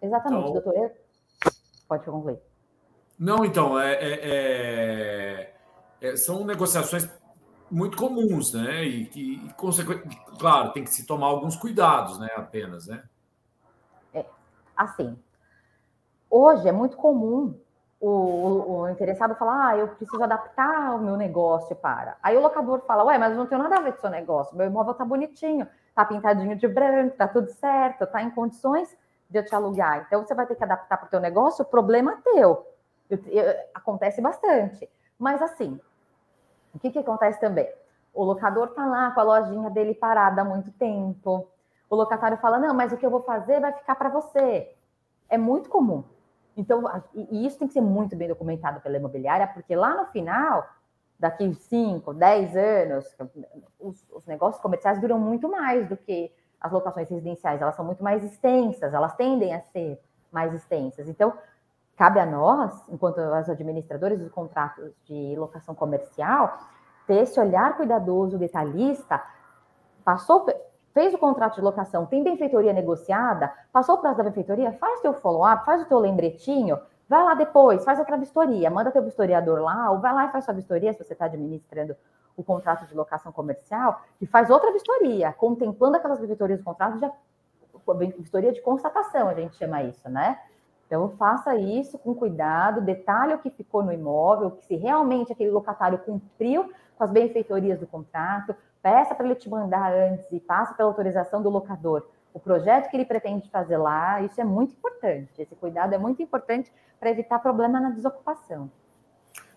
Exatamente, então, doutor. Pode concluir. Não, então, é, é, é, é, são negociações muito comuns, né? E que, claro, tem que se tomar alguns cuidados, né? Apenas, né? É, assim, hoje é muito comum o, o, o, interessado falar, ah, eu preciso adaptar o meu negócio para. Aí o locador fala, ué, mas não tem nada a ver com o seu negócio, meu imóvel tá bonitinho, tá pintadinho de branco, tá tudo certo, tá em condições de eu te alugar. Então, você vai ter que adaptar para o teu negócio, o problema é teu. Eu, eu, acontece bastante. Mas, assim, o que, que acontece também? O locador está lá com a lojinha dele parada há muito tempo. O locatário fala, não, mas o que eu vou fazer vai ficar para você. É muito comum. Então, e isso tem que ser muito bem documentado pela imobiliária, porque lá no final, daqui 5, 10 anos, os, os negócios comerciais duram muito mais do que as locações residenciais, elas são muito mais extensas, elas tendem a ser mais extensas. Então, cabe a nós, enquanto as administradores dos contratos de locação comercial, ter esse olhar cuidadoso, detalhista, passou, fez o contrato de locação, tem benfeitoria negociada, passou o prazo da benfeitoria, faz teu follow-up, faz o teu lembretinho, vai lá depois, faz outra vistoria, manda teu vistoriador lá, ou vai lá e faz sua vistoria se você está administrando o contrato de locação comercial e faz outra vistoria, contemplando aquelas vistorias do contrato, já, vistoria de constatação, a gente chama isso, né? Então, faça isso com cuidado, detalhe o que ficou no imóvel, se realmente aquele locatário cumpriu com as benfeitorias do contrato, peça para ele te mandar antes e passe pela autorização do locador o projeto que ele pretende fazer lá, isso é muito importante. Esse cuidado é muito importante para evitar problema na desocupação.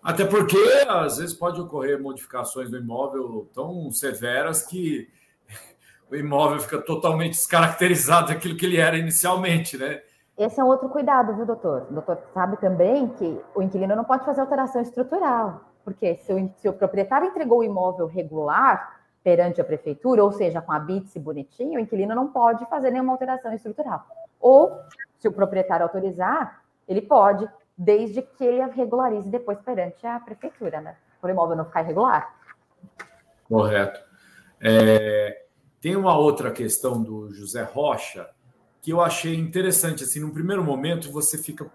Até porque, às vezes, pode ocorrer modificações do imóvel tão severas que o imóvel fica totalmente descaracterizado daquilo que ele era inicialmente, né? Esse é um outro cuidado, viu, doutor? O doutor sabe também que o inquilino não pode fazer alteração estrutural, porque se o, se o proprietário entregou o imóvel regular perante a prefeitura, ou seja, com a BITS bonitinho, o inquilino não pode fazer nenhuma alteração estrutural. Ou, se o proprietário autorizar, ele pode desde que ele regularize depois perante a prefeitura, né? O imóvel não ficar irregular. Correto. É, tem uma outra questão do José Rocha que eu achei interessante. Assim, no primeiro momento você fica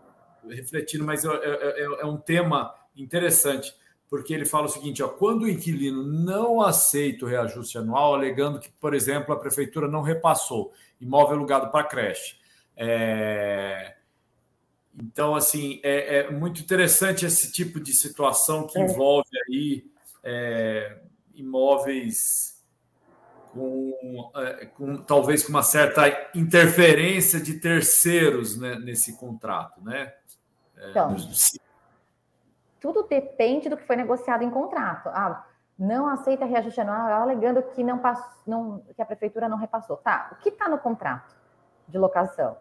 refletindo, mas é, é, é, é um tema interessante, porque ele fala o seguinte: ó, quando o inquilino não aceita o reajuste anual, alegando que, por exemplo, a prefeitura não repassou imóvel alugado para creche. É, então, assim, é, é, muito interessante esse tipo de situação que é. envolve aí é, imóveis com, é, com, talvez com uma certa interferência de terceiros né, nesse contrato, né? É, então, tudo depende do que foi negociado em contrato. Ah, não aceita reajuste anual, alegando que não, passou, não que a prefeitura não repassou. Tá, o que está no contrato de locação?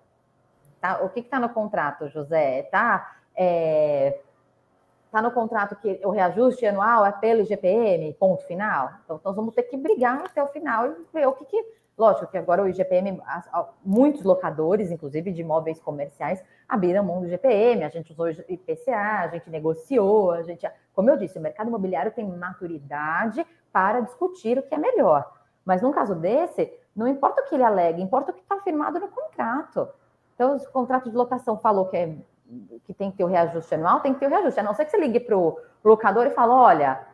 Tá? O que está no contrato, José? Está é, Está no contrato que o reajuste anual é pelo IGPM, ponto final. Então, nós vamos ter que brigar até o final e ver o que, que Lógico que agora o IGPM, muitos locadores, inclusive de imóveis comerciais, abriram mão do IGPM, a gente usou IPCA, a gente negociou, a gente. Como eu disse, o mercado imobiliário tem maturidade para discutir o que é melhor. Mas num caso desse, não importa o que ele alega, importa o que está firmado no contrato. Então, o contrato de locação falou que, é, que tem que ter o reajuste anual, tem que ter o reajuste. A não ser que você ligue para o locador e fale, olha,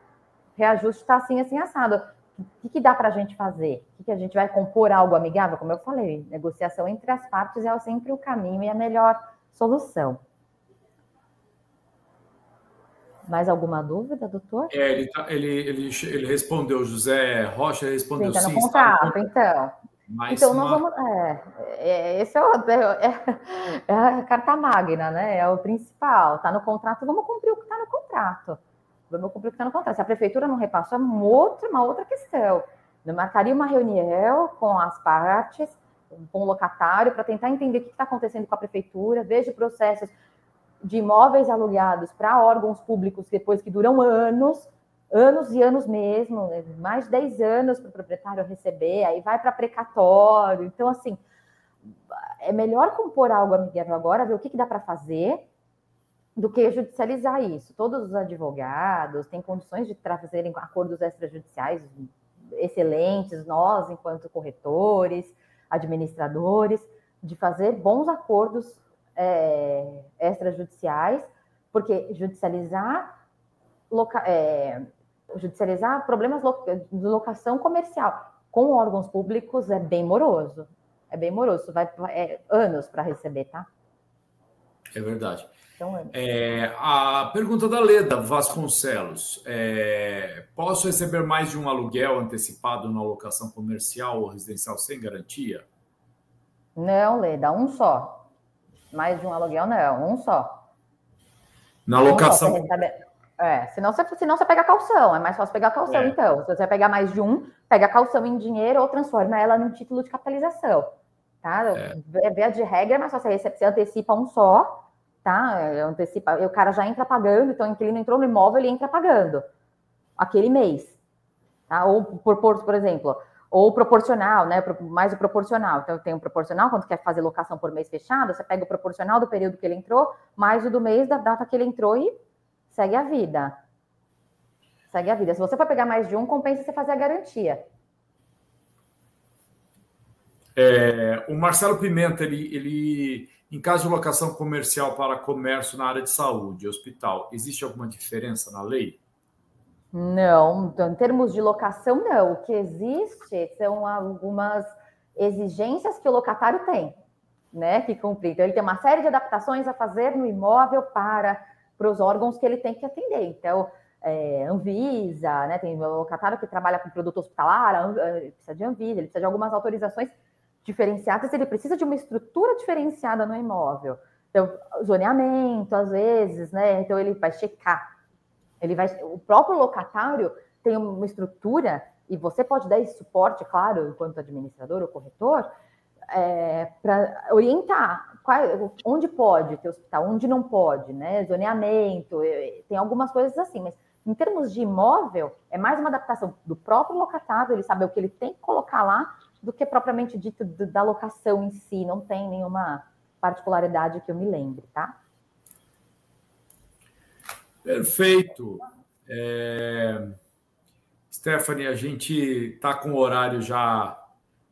reajuste está assim, assim, assado o que, que dá para a gente fazer? O que, que a gente vai compor algo amigável? Como eu falei, negociação entre as partes é sempre o caminho e a melhor solução. Mais alguma dúvida, doutor? É, ele, tá, ele, ele, ele respondeu, José Rocha respondeu sim. Está no contrato, então. Mas então, nós vamos. É, é, esse é, o, é, é, a carta magna, né? É o principal. Está no contrato, vamos cumprir o que está no contrato vamos cumprir o que está no contrato. Se a prefeitura não repassou, é uma outra, uma outra questão. Eu marcaria uma reunião com as partes, com o locatário, para tentar entender o que está acontecendo com a prefeitura, veja processos de imóveis alugados para órgãos públicos depois que duram anos, anos e anos mesmo, né? mais de 10 anos para o proprietário receber, aí vai para precatório. Então, assim, é melhor compor algo amigável agora, ver o que, que dá para fazer, do que judicializar isso. Todos os advogados têm condições de trazerem acordos extrajudiciais excelentes, nós, enquanto corretores, administradores, de fazer bons acordos é, extrajudiciais, porque judicializar, loca, é, judicializar problemas de locação comercial com órgãos públicos é bem moroso. É bem moroso, vai é, anos para receber, tá? É verdade. Então, é... é... a pergunta da Leda Vasconcelos: é, posso receber mais de um aluguel antecipado na locação comercial ou residencial sem garantia? Não, Leda, um só. Mais de um aluguel, não, um só. Na locação. Um só, é, senão você, senão você pega calção, é mais fácil pegar calção, é. então. Se você pegar mais de um, pega calção em dinheiro ou transforma ela num título de capitalização. Tá? É. Via de regra, é mais fácil você antecipa um só tá? Antecipa, o cara já entra pagando, então o inquilino entrou no imóvel, ele entra pagando aquele mês, tá? Ou por, por, por exemplo, ou proporcional, né? Mais o proporcional. Então, tem um proporcional, quando quer fazer locação por mês fechado, você pega o proporcional do período que ele entrou, mais o do mês da data que ele entrou e segue a vida. Segue a vida. Se você for pegar mais de um, compensa você fazer a garantia. É, o Marcelo Pimenta, ele, ele em caso de locação comercial para comércio na área de saúde, hospital, existe alguma diferença na lei? Não, então, em termos de locação, não. O que existe são algumas exigências que o locatário tem, né, que cumprir. Então, ele tem uma série de adaptações a fazer no imóvel para, para os órgãos que ele tem que atender. Então, é, Anvisa, né, tem o locatário que trabalha com produto hospitalar, precisa de Anvisa, ele precisa de algumas autorizações diferenciadas, ele precisa de uma estrutura diferenciada no imóvel. Então, zoneamento, às vezes, né? Então, ele vai checar. Ele vai, o próprio locatário tem uma estrutura, e você pode dar esse suporte, claro, enquanto administrador ou corretor, é, para orientar qual, onde pode ter hospital, onde não pode, né? Zoneamento, tem algumas coisas assim, mas em termos de imóvel, é mais uma adaptação do próprio locatário, ele saber o que ele tem que colocar lá do que propriamente dito da locação em si. Não tem nenhuma particularidade que eu me lembre, tá? Perfeito. É... Stephanie, a gente está com o horário já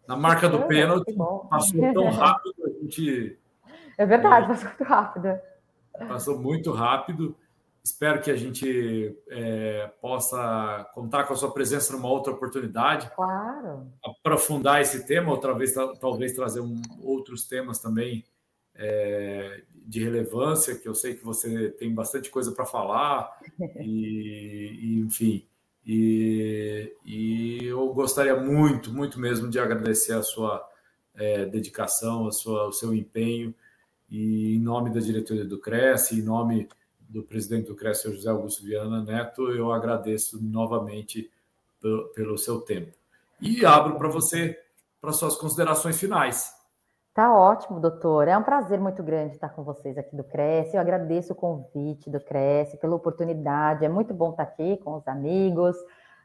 na marca do pênalti. Passou tão rápido, a gente. É verdade, passou muito rápido. Passou muito rápido. Espero que a gente é, possa contar com a sua presença numa outra oportunidade. Claro. Aprofundar esse tema, outra vez, talvez trazer um, outros temas também é, de relevância, que eu sei que você tem bastante coisa para falar, e, e enfim. E, e, eu gostaria muito, muito mesmo de agradecer a sua é, dedicação, a sua, o seu empenho, e em nome da diretoria do Cresce, em nome do presidente do CRES, José Augusto Viana Neto, eu agradeço novamente pelo, seu tempo. E abro para você, para suas considerações finais. Tá ótimo, doutor. É um prazer muito grande estar com vocês aqui do Cresce. Eu agradeço o convite do Cresce, pela oportunidade. É muito bom estar aqui com os amigos,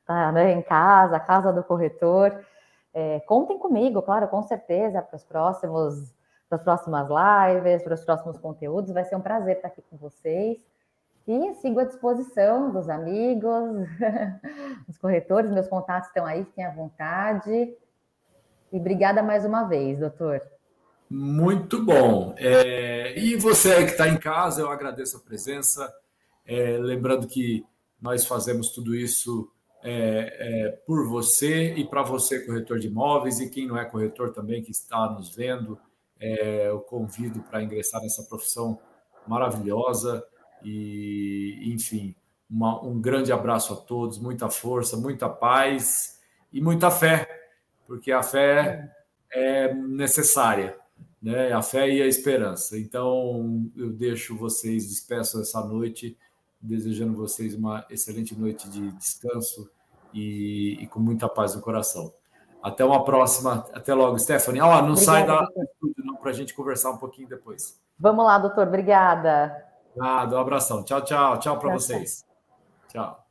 tá, né, em casa, casa do corretor. É, contem comigo, claro, com certeza, para os próximos, para as próximas lives, para os próximos conteúdos. Vai ser um prazer estar aqui com vocês. E sigo à disposição dos amigos, dos corretores, meus contatos estão aí, fiquem à vontade. E obrigada mais uma vez, doutor. Muito bom. É, e você que está em casa, eu agradeço a presença. É, lembrando que nós fazemos tudo isso é, é por você e para você, corretor de imóveis, e quem não é corretor também, que está nos vendo, é, eu convido para ingressar nessa profissão maravilhosa. E, enfim, uma, um grande abraço a todos, muita força, muita paz e muita fé, porque a fé é necessária, né? A fé e a esperança. Então, eu deixo vocês, despeço essa noite, desejando vocês uma excelente noite de descanso e, e com muita paz no coração. Até uma próxima. Até logo, Stephanie. Oh, não Obrigada, sai da estúdio para a gente conversar um pouquinho depois. Vamos lá, doutor. Obrigada. Nada, um abração. Tchau, tchau. Tchau para vocês. tchau.